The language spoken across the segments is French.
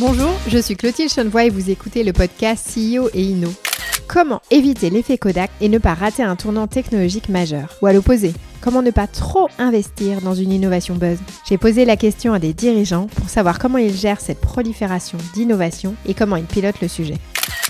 Bonjour, je suis Clotilde Chenevoix et vous écoutez le podcast CEO et Inno. Comment éviter l'effet Kodak et ne pas rater un tournant technologique majeur Ou à l'opposé, comment ne pas trop investir dans une innovation buzz J'ai posé la question à des dirigeants pour savoir comment ils gèrent cette prolifération d'innovation et comment ils pilotent le sujet.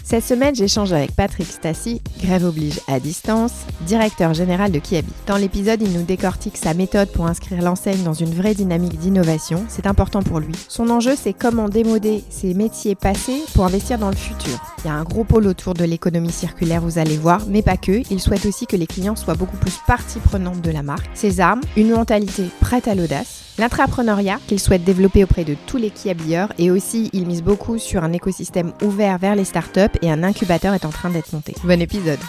Cette semaine, j'échange avec Patrick Stassi, grève oblige à distance, directeur général de Kiabi. Dans l'épisode, il nous décortique sa méthode pour inscrire l'enseigne dans une vraie dynamique d'innovation. C'est important pour lui. Son enjeu, c'est comment démoder ses métiers passés pour investir dans le futur. Il y a un gros pôle autour de l'économie circulaire, vous allez voir, mais pas que. Il souhaite aussi que les clients soient beaucoup plus partie prenante de la marque. Ses armes, une mentalité prête à l'audace, L'entrepreneuriat qu'il souhaite développer auprès de tous les qui-habilleurs et aussi il mise beaucoup sur un écosystème ouvert vers les startups et un incubateur est en train d'être monté. Bon épisode.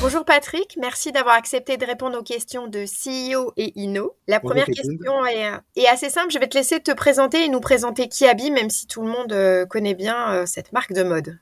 Bonjour Patrick, merci d'avoir accepté de répondre aux questions de CEO et Inno. La première question est, assez simple, je vais te laisser te présenter et nous présenter Kiabi, même si tout le monde euh, connaît bien euh, cette marque de mode.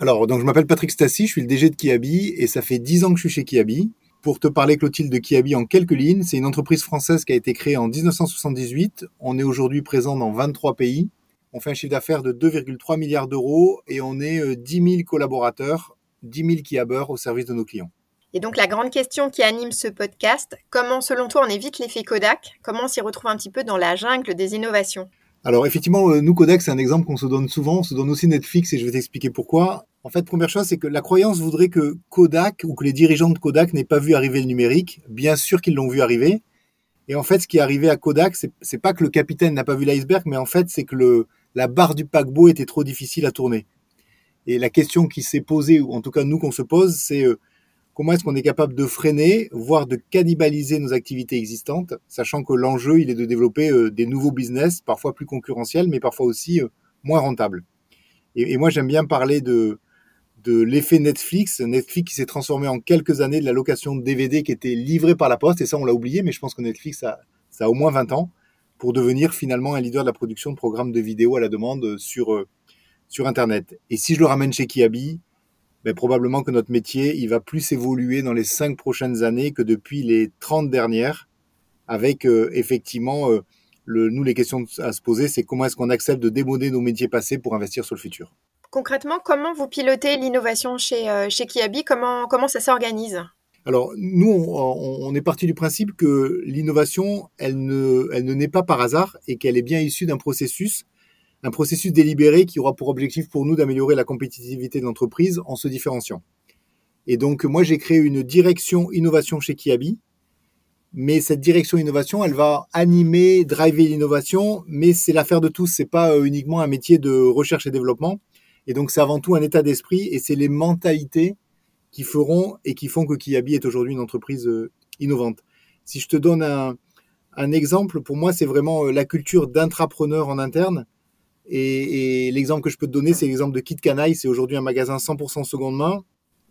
Alors, donc je m'appelle Patrick Stassi, je suis le DG de Kiabi et ça fait 10 ans que je suis chez Kiabi. Pour te parler, Clotilde, de Kiabi en quelques lignes, c'est une entreprise française qui a été créée en 1978. On est aujourd'hui présent dans 23 pays. On fait un chiffre d'affaires de 2,3 milliards d'euros et on est 10 euh, 000 collaborateurs, 10 000 kiabeurs au service de nos clients. Et donc la grande question qui anime ce podcast, comment selon toi on évite l'effet Kodak? Comment on s'y retrouve un petit peu dans la jungle des innovations? Alors effectivement, euh, nous Kodak, c'est un exemple qu'on se donne souvent, on se donne aussi Netflix et je vais t'expliquer pourquoi. En fait, première chose, c'est que la croyance voudrait que Kodak ou que les dirigeants de Kodak n'aient pas vu arriver le numérique. Bien sûr qu'ils l'ont vu arriver. Et en fait, ce qui est arrivé à Kodak, c'est pas que le capitaine n'a pas vu l'iceberg, mais en fait, c'est que le, la barre du paquebot était trop difficile à tourner. Et la question qui s'est posée, ou en tout cas nous qu'on se pose, c'est euh, comment est-ce qu'on est capable de freiner, voire de cannibaliser nos activités existantes, sachant que l'enjeu, il est de développer euh, des nouveaux business, parfois plus concurrentiels, mais parfois aussi euh, moins rentables. Et, moi, j'aime bien parler de, de l'effet Netflix. Netflix qui s'est transformé en quelques années de la location de DVD qui était livrée par la poste, et ça, on l'a oublié, mais je pense que Netflix, a, ça a au moins 20 ans, pour devenir finalement un leader de la production de programmes de vidéos à la demande sur, euh, sur Internet. Et si je le ramène chez Kiabi, ben, probablement que notre métier, il va plus évoluer dans les cinq prochaines années que depuis les 30 dernières, avec euh, effectivement, euh, le, nous, les questions à se poser, c'est comment est-ce qu'on accepte de démoder nos métiers passés pour investir sur le futur. Concrètement, comment vous pilotez l'innovation chez, euh, chez Kiabi? Comment, comment ça s'organise? Alors, nous, on, on, est parti du principe que l'innovation, elle ne, elle ne naît pas par hasard et qu'elle est bien issue d'un processus un processus délibéré qui aura pour objectif pour nous d'améliorer la compétitivité de l'entreprise en se différenciant. Et donc, moi, j'ai créé une direction innovation chez Kiabi. Mais cette direction innovation, elle va animer, driver l'innovation, mais c'est l'affaire de tous. C'est pas euh, uniquement un métier de recherche et développement. Et donc, c'est avant tout un état d'esprit et c'est les mentalités qui feront et qui font que Kiabi est aujourd'hui une entreprise euh, innovante. Si je te donne un, un exemple, pour moi, c'est vraiment euh, la culture d'intrapreneur en interne et, l'exemple que je peux te donner, c'est l'exemple de Kit Canaille. C'est aujourd'hui un magasin 100% seconde main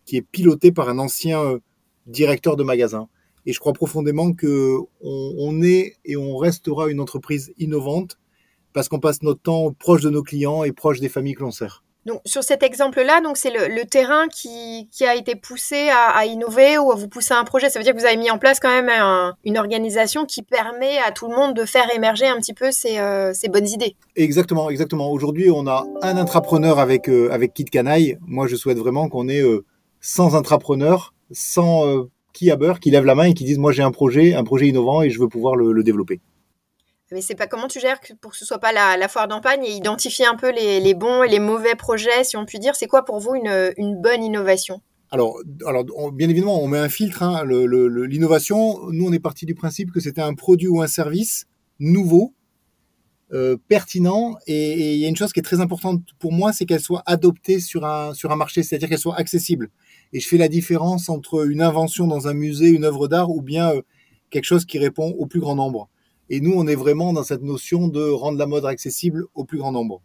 qui est piloté par un ancien euh, directeur de magasin. Et je crois profondément que on, est et on restera une entreprise innovante parce qu'on passe notre temps proche de nos clients et proche des familles que l'on sert. Donc, sur cet exemple-là, donc c'est le, terrain qui, a été poussé à, innover ou à vous pousser un projet. Ça veut dire que vous avez mis en place quand même une organisation qui permet à tout le monde de faire émerger un petit peu ses, euh, bonnes idées. Exactement, exactement. Aujourd'hui, on a un intrapreneur avec euh, avec Kit Canaille. Moi, je souhaite vraiment qu'on ait euh, 100 intrapreneurs, 100 euh, qui a beurre, qui lèvent la main et qui disent moi j'ai un projet, un projet innovant et je veux pouvoir le développer. Mais c'est pas comment tu gères pour que ce soit pas la, foire d'empagne et identifier un peu les, bons et les mauvais projets, si on peut dire. C'est quoi pour vous une, bonne innovation? Alors, alors, bien évidemment, on met un filtre. Hein. L'innovation, nous, on est parti du principe que c'était un produit ou un service nouveau, euh, pertinent. Et il y a une chose qui est très importante pour moi, c'est qu'elle soit adoptée sur un, sur un marché, c'est-à-dire qu'elle soit accessible. Et je fais la différence entre une invention dans un musée, une œuvre d'art, ou bien euh, quelque chose qui répond au plus grand nombre. Et nous, on est vraiment dans cette notion de rendre la mode accessible au plus grand nombre.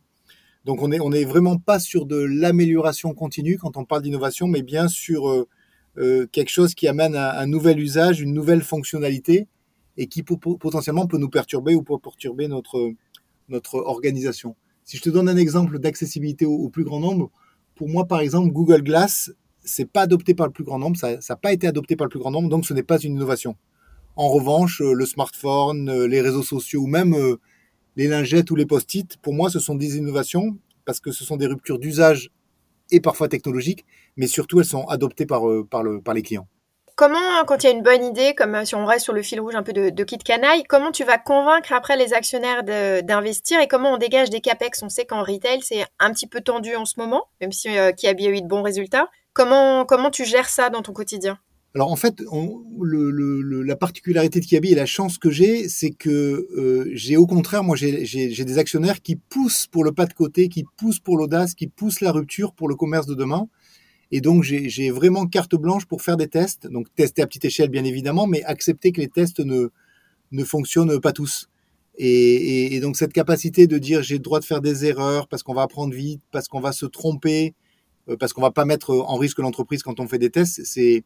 Donc on est, on est vraiment pas sur de l'amélioration continue quand on parle d'innovation, mais bien sur euh, euh, quelque chose qui amène un, nouvel usage, une nouvelle fonctionnalité et qui potentiellement peut nous perturber ou peut perturber notre, organisation. Si je te donne un exemple d'accessibilité au, plus grand nombre, pour moi par exemple Google Glass, c'est pas adopté par le plus grand nombre, ça n'a pas été adopté par le plus grand nombre, donc ce n'est pas une innovation. En revanche, le smartphone, les réseaux sociaux ou même les lingettes ou les post-it, pour moi, ce sont des innovations parce que ce sont des ruptures d'usage et parfois technologiques, mais surtout elles sont adoptées par, par, le, par les clients. Comment, quand il y a une bonne idée, comme euh, si on reste sur le fil rouge un peu de, de kit canaille, comment tu vas convaincre après les actionnaires d'investir et comment on dégage des capex? On sait qu'en retail, c'est un petit peu tendu en ce moment, même si euh, qui a bien eu de bons résultats. Comment, comment tu gères ça dans ton quotidien? Alors en fait, la particularité de Kiabi et la chance que j'ai, c'est que euh, j'ai au contraire, moi j'ai des actionnaires qui poussent pour le pas de côté, qui poussent pour l'audace, qui poussent la rupture pour le commerce de demain. Et donc, j'ai vraiment carte blanche pour faire des tests. Donc, tester à petite échelle, bien évidemment, mais accepter que les tests ne, ne fonctionnent pas tous. Et, et, donc, cette capacité de dire j'ai le droit de faire des erreurs parce qu'on va apprendre vite, parce qu'on va se tromper, euh, parce qu'on va pas mettre en risque l'entreprise quand on fait des tests, c'est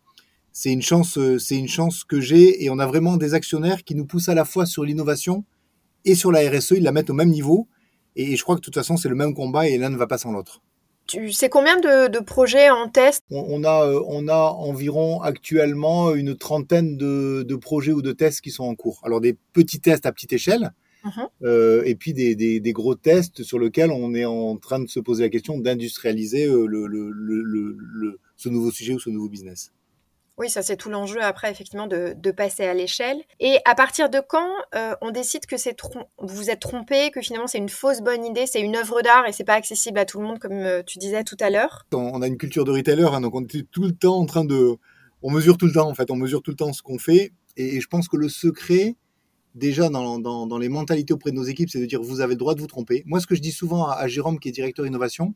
c'est une chance, c'est une chance que j'ai. Et on a vraiment des actionnaires qui nous poussent à la fois sur l'innovation et sur la RSE. Ils la mettent au même niveau. Et je crois que de toute façon, c'est le même combat et l'un ne va pas sans l'autre. Tu sais combien de, projets en test? On, a, euh, on a environ actuellement une trentaine de, projets ou de tests qui sont en cours. Alors des petits tests à petite échelle, uh-huh. euh, et puis des, gros tests sur lesquels on est en train de se poser la question d'industrialiser euh, le, ce nouveau sujet ou ce nouveau business. Oui, ça c'est tout l'enjeu après effectivement de, passer à l'échelle. Et à partir de quand euh, on décide que c'est vous êtes trompé, que finalement c'est une fausse bonne idée, c'est une œuvre d'art et c'est pas accessible à tout le monde comme euh, tu disais tout à l'heure? On a une culture de retailer, hein, donc on est tout le temps en train de, on mesure tout le temps en fait, on mesure tout le temps ce qu'on fait. Et, je pense que le secret, déjà dans, dans, les mentalités auprès de nos équipes, c'est de dire vous avez le droit de vous tromper. Moi, ce que je dis souvent à, à Jérôme, qui est directeur innovation,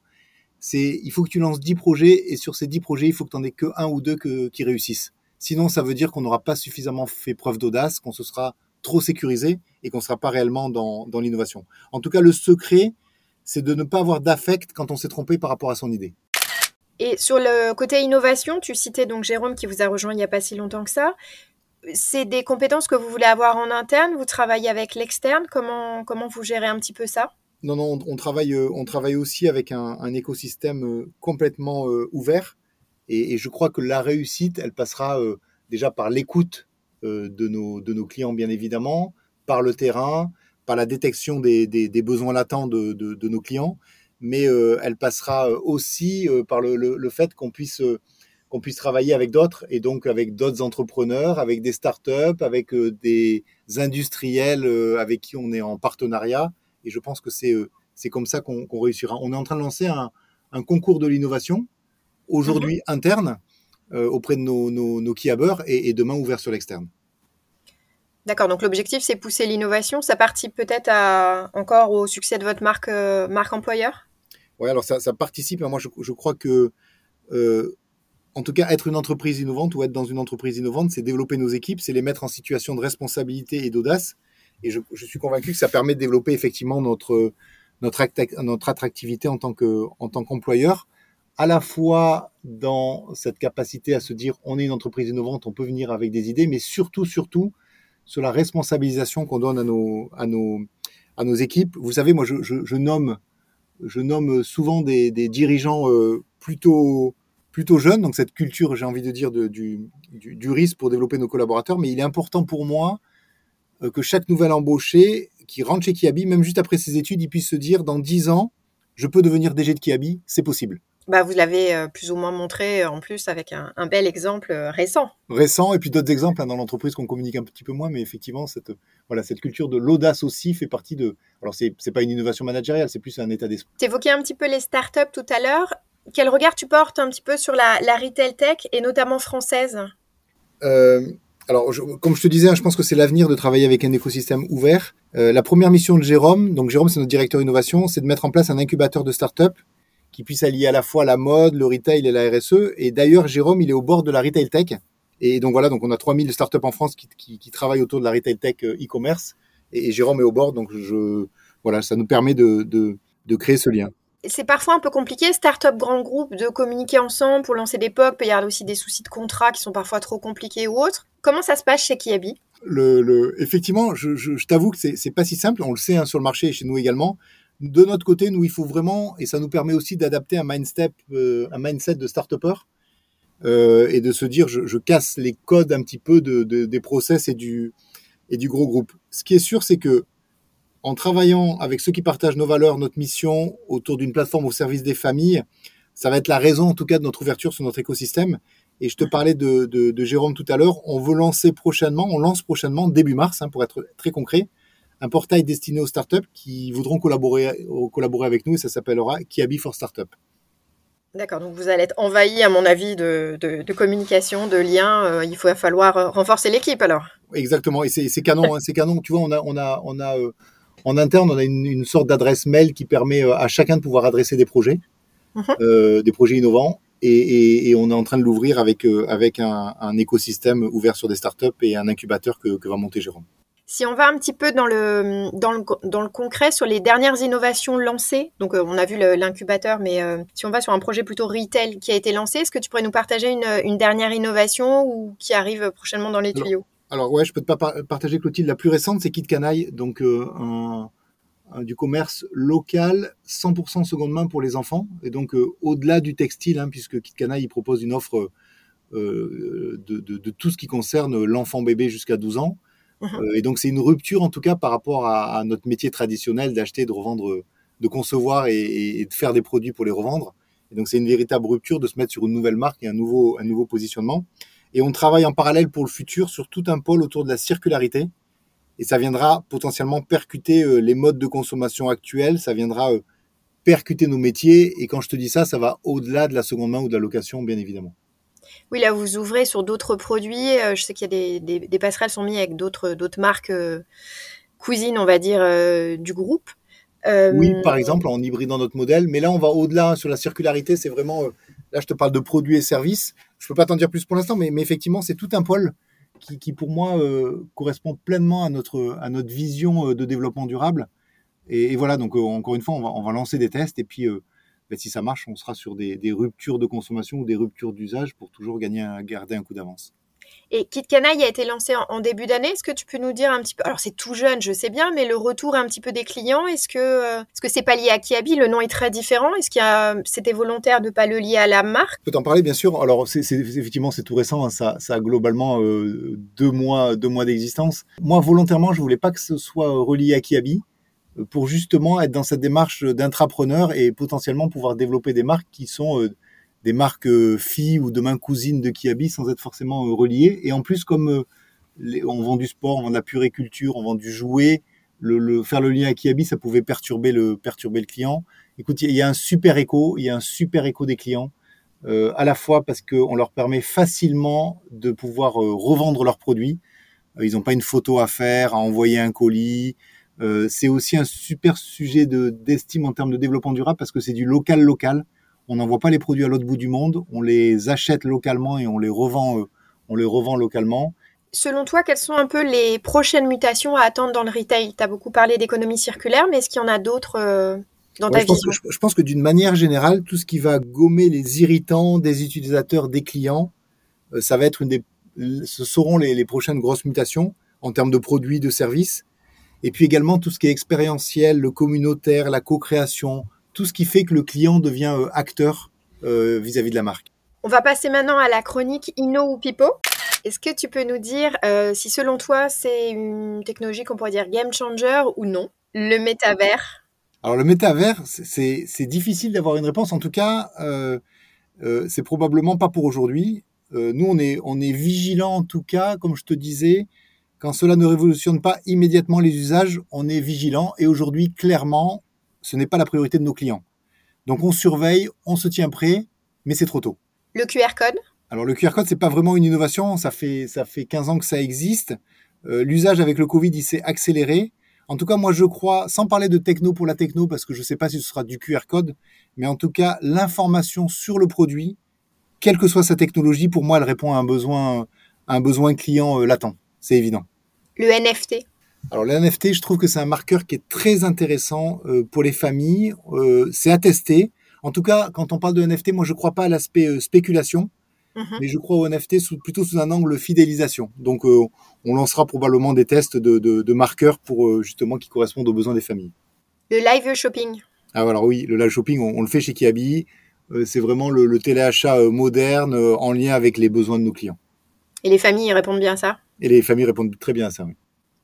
c'est il faut que tu lances 10 projets et sur ces 10 projets, il faut que tu en aies que un ou deux qui réussissent. Sinon, ça veut dire qu'on n'aura pas suffisamment fait preuve d'audace, qu'on se sera trop sécurisé et qu'on ne sera pas réellement dans, dans l'innovation. En tout cas, le secret, c'est de ne pas avoir d'affect quand on s'est trompé par rapport à son idée. Et sur le côté innovation, tu citais donc Jérôme qui vous a rejoint il n'y a pas si longtemps que ça. C'est des compétences que vous voulez avoir en interne Vous travaillez avec l'externe comment, comment vous gérez un petit peu ça? Non, non, on, travaille, euh, on travaille aussi avec un, écosystème euh, complètement euh, ouvert. Et, je crois que la réussite, elle passera déjà par l'écoute de, nos, clients, bien évidemment, par le terrain, par la détection des, besoins latents de, nos clients, mais elle passera aussi par le, fait qu'on puisse, qu'on puisse travailler avec d'autres, et donc avec d'autres entrepreneurs, avec des startups, avec des industriels avec qui on est en partenariat. Et je pense que c'est euh, c'est comme ça qu'on réussira. On est en train de lancer un, un concours de l'innovation, aujourd'hui mhm. interne, euh, auprès de nos, nos, nos et, demain ouvert sur l'externe. D'accord, donc l'objectif c'est pousser l'innovation. Ça participe peut-être encore au succès de votre marque, euh, marque employeur? Oui, alors ça, ça participe. Moi, je, je crois que, en tout cas, être une entreprise innovante ou être dans une entreprise innovante, c'est développer nos équipes, c'est les mettre en situation de responsabilité et d'audace. Et je, suis convaincu que ça permet de développer effectivement notre, notre, notre attractivité en tant que en tant qu'employeur, à la fois dans cette capacité à se dire on est une entreprise innovante, on peut venir avec des idées, mais surtout, surtout sur la responsabilisation qu'on donne à nos, à nos, à nos équipes. Vous savez, moi, je, nomme, je nomme souvent des, dirigeants euh, plutôt, plutôt jeunes, donc cette culture, j'ai envie de dire, du, du, risque pour développer nos collaborateurs, mais il est important pour moi que chaque nouvel embauché qui rentre chez Kiabi, même juste après ses études, il puisse se dire dans 10 ans, je peux devenir DG de Kiabi, c'est possible. Bah, vous l'avez euh, plus ou moins montré euh, en plus avec un, bel exemple récent. Récent et puis d'autres exemples hein, dans l'entreprise qu'on communique un petit peu moins, mais effectivement cette voilà cette culture de l'audace aussi fait partie de. Alors c'est c'est pas une innovation managériale, c'est plus un état d'esprit. Tu évoquais un petit peu les startups tout à l'heure. Quel regard tu portes un petit peu sur la, la retail tech et notamment française? Alors, comme je te disais, hein, je pense que c'est l'avenir de travailler avec un écosystème ouvert. Euh, la première mission de Jérôme, donc Jérôme, c'est notre directeur innovation, c'est de mettre en place un incubateur de start-up qui puisse allier à la fois la mode, le retail et la RSE. Et d'ailleurs, Jérôme, il est au bord de la retail tech. Et donc voilà, donc on a 3000 startups en France qui, qui, qui travaillent autour de la retail tech euh, e-commerce. Et, Jérôme est au bord, donc je, voilà, ça nous permet de, de, de créer ce lien c'est parfois un peu compliqué, start-up, grand groupe, de communiquer ensemble pour lancer des POC. Il y a aussi des soucis de contrat qui sont parfois trop compliqués ou autres. Comment ça se passe chez Kiabi? Effectivement, je, t'avoue que c'est pas si simple. On le sait hein, sur le marché et chez nous également. De notre côté, nous, il faut vraiment, et ça nous permet aussi d'adapter un mindset, euh, un mindset de start-upper. euh, et de se dire je, casse les codes un petit peu de, de, des process et du, et du gros groupe. Ce qui est sûr, c'est que en travaillant avec ceux qui partagent nos valeurs, notre mission autour d'une plateforme au service des familles, ça va être la raison en tout cas de notre ouverture sur notre écosystème. Et je te parlais de, de, de Jérôme tout à l'heure, on veut lancer prochainement, on lance prochainement début mars, hein, pour être très concret, un portail destiné aux startups qui voudront collaborer, collaborer avec nous et ça s'appellera Kiabi for Startup. D'accord, donc vous allez être envahi, à mon avis, de, de, de communication, de liens. Euh, il va falloir euh, renforcer l'équipe alors. Exactement, et c'est canon, hein, c'est canon. Tu vois, on a, on a, on a euh, en interne, on a une, une sorte d'adresse mail qui permet euh, à chacun de pouvoir adresser des projets, uh -huh. des projets innovants. Et, et, et, on est en train de l'ouvrir avec, avec un, un, écosystème ouvert sur des startups et un incubateur que, que va monter Jérôme. Si on va un petit peu dans le, dans le, dans le concret sur les dernières innovations lancées, donc euh, on a vu l'incubateur, mais euh, si on va sur un projet plutôt retail qui a été lancé, est-ce que tu pourrais nous partager une, une dernière innovation ou qui arrive prochainement dans les tuyaux? Alors, ouais, je peux te pas partager Clotilde. La plus récente, c'est Kit Canaille, donc euh, un, un, du commerce local, 100% seconde main pour les enfants, et donc euh, au-delà du textile, hein, puisque Kit Canaille il propose une offre de, de, de, tout ce qui concerne l'enfant bébé jusqu'à 12 ans. Euh, et donc c'est une rupture en tout cas par rapport à, à notre métier traditionnel d'acheter, de revendre, de concevoir et, et, de faire des produits pour les revendre. Et donc c'est une véritable rupture de se mettre sur une nouvelle marque et un nouveau, un nouveau positionnement. Et on travaille en parallèle pour le futur sur tout un pôle autour de la circularité. Et ça viendra potentiellement percuter euh, les modes de consommation actuels, ça viendra euh, percuter nos métiers. Et quand je te dis ça, ça va au-delà de la seconde main ou de la location, bien évidemment. Oui, là, vous ouvrez sur d'autres produits. Euh, je sais qu'il y a des, des, des, passerelles sont mises avec d'autres, marques euh, cuisine, on va dire, euh, du groupe. Euh, oui, par exemple, en hybridant notre modèle. Mais là, on va au-delà sur la circularité. C'est vraiment. Euh, là, je te parle de produits et services. Je peux pas t'en dire plus pour l'instant, mais, effectivement, c'est tout un pôle qui, pour moi, euh, correspond pleinement à notre, vision de développement durable. Et, voilà, donc encore une fois, on va, lancer des tests et puis ben, si ça marche, on sera sur des, ruptures de consommation ou des ruptures d'usage pour toujours garder un coup d'avance. Et Kit Canaille a été lancé en, début d'année. Est-ce que tu peux nous dire un petit peu Alors c'est tout jeune, je sais bien, mais le retour un petit peu des clients, est-ce que euh, est-ce que c'est pas lié à Kiabi? Le nom est très différent. Est-ce qu'il c'était volontaire de pas le lier à la marque? Je peux t'en parler bien sûr. Alors c'est, effectivement c'est tout récent. Hein. Ça, a globalement euh, deux mois deux mois d'existence. Moi volontairement je voulais pas que ce soit relié à Kiabi pour justement être dans cette démarche d'intrapreneur et potentiellement pouvoir développer des marques qui sont euh, des marques euh, filles ou demain cousines de Kiabi sans être forcément euh, reliées. Et en plus, comme les, on vend du sport, on vend de la puriculture, on vend du jouet, le, faire le lien à Kiabi, ça pouvait perturber le, perturber le client. Écoute, il y a un super écho, il y a un super écho des clients, euh, à la fois parce qu'on leur permet facilement de pouvoir euh, revendre leurs produits. Euh, ils n'ont pas une photo à faire, à envoyer un colis, euh, c'est aussi un super sujet de, d'estime en termes de développement durable parce que c'est du local local. On n'envoie pas les produits à l'autre bout du monde, on les achète localement et on les revend, euh, on les revend localement. Selon toi, quelles sont un peu les prochaines mutations à attendre dans le retail? Tu as beaucoup parlé d'économie circulaire, mais est-ce qu'il y en a d'autres euh, dans ouais, ta je vision? pense, que, je pense que d'une manière générale, tout ce qui va gommer les irritants des utilisateurs, des clients, euh, ça va être une des, ce seront les, les prochaines grosses mutations en termes de produits, de services. Et puis également tout ce qui est expérientiel, le communautaire, la co-création, tout ce qui fait que le client devient euh, acteur euh, vis-à-vis -vis de la marque. On va passer maintenant à la chronique Inno ou Pipo. Est-ce que tu peux nous dire euh, si selon toi c'est une technologie qu'on pourrait dire game changer ou non? Le métavers? Alors le métavers, c'est difficile d'avoir une réponse. En tout cas, euh, euh, c'est probablement pas pour aujourd'hui. Nous, on est, on est vigilant en tout cas, comme je te disais, quand cela ne révolutionne pas immédiatement les usages, on est vigilant et aujourd'hui, clairement, ce n'est pas la priorité de nos clients. Donc on surveille, on se tient prêt, mais c'est trop tôt. Le QR code? Alors le QR code, c'est pas vraiment une innovation, ça fait, ça fait 15 ans que ça existe. Euh, L'usage avec le Covid, il s'est accéléré. En tout cas, moi, je crois, sans parler de techno pour la techno, parce que je ne sais pas si ce sera du QR code, mais en tout cas, l'information sur le produit, quelle que soit sa technologie, pour moi, elle répond à un besoin, à un besoin client euh, latent c'est évident. Le NFT alors le NFT, je trouve que c'est un marqueur qui est très intéressant euh, pour les familles. Euh, c'est attesté. En tout cas, quand on parle de NFT, moi je ne crois pas à l'aspect euh, spéculation, mm -hmm. mais je crois au NFT sous, plutôt sous un angle fidélisation. Donc euh, on lancera probablement des tests de, de, de marqueurs pour justement qui correspondent aux besoins des familles. Le live shopping. Ah alors oui, le live shopping, on, on le fait chez Kiabi. c'est vraiment le, le téléachat moderne en lien avec les besoins de nos clients. Et les familles répondent bien à ça? Et les familles répondent très bien à ça, oui.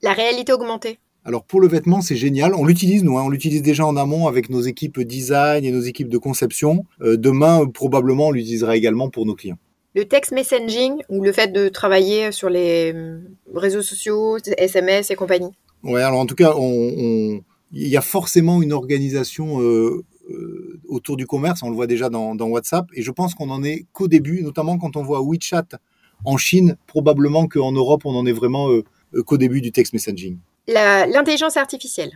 La réalité augmentée alors pour le vêtement, c'est génial. On l'utilise nous, hein. on l'utilise déjà en amont avec nos équipes design et nos équipes de conception. Euh, demain, probablement, on l'utilisera également pour nos clients. Le text messaging ou le fait de travailler sur les euh, réseaux sociaux, SMS et compagnie. Ouais, alors en tout cas, il y a forcément une organisation euh, autour du commerce. On le voit déjà dans, dans WhatsApp, et je pense qu'on en est qu'au début, notamment quand on voit WeChat en Chine. Probablement qu'en Europe, on en est vraiment qu'au début du text messaging. L'intelligence artificielle.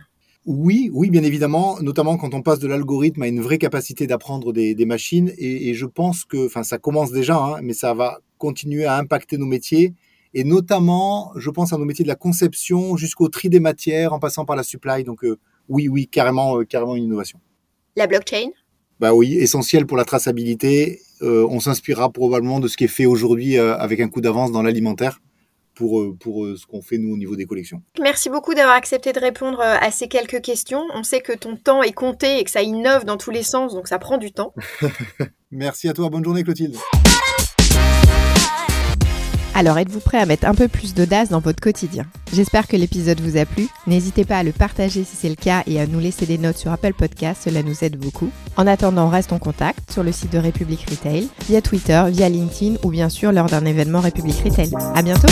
Oui, oui, bien évidemment, notamment quand on passe de l'algorithme à une vraie capacité d'apprendre des, machines. Et, je pense que, enfin, ça commence déjà, hein, mais ça va continuer à impacter nos métiers. Et notamment, je pense à nos métiers de la conception jusqu'au tri des matières, en passant par la supply. Donc, euh, oui, oui, carrément, euh, carrément une innovation. La blockchain Bah oui, essentiel pour la traçabilité. Euh, on s'inspirera probablement de ce qui est fait aujourd'hui avec un coup d'avance dans l'alimentaire pour, euh, pour euh, ce qu'on fait nous au niveau des collections. Merci beaucoup d'avoir accepté de répondre euh, à ces quelques questions. On sait que ton temps est compté et que ça innove dans tous les sens, donc ça prend du temps. Merci à toi, bonne journée Clotilde. Alors êtes-vous prêt à mettre un peu plus d'audace dans votre quotidien? J'espère que l'épisode vous a plu. N'hésitez pas à le partager si c'est le cas et à nous laisser des notes sur Apple Podcast, cela nous aide beaucoup. En attendant, reste en contact sur le site de République Retail, via Twitter, via LinkedIn ou bien sûr lors d'un événement République Retail. À bientôt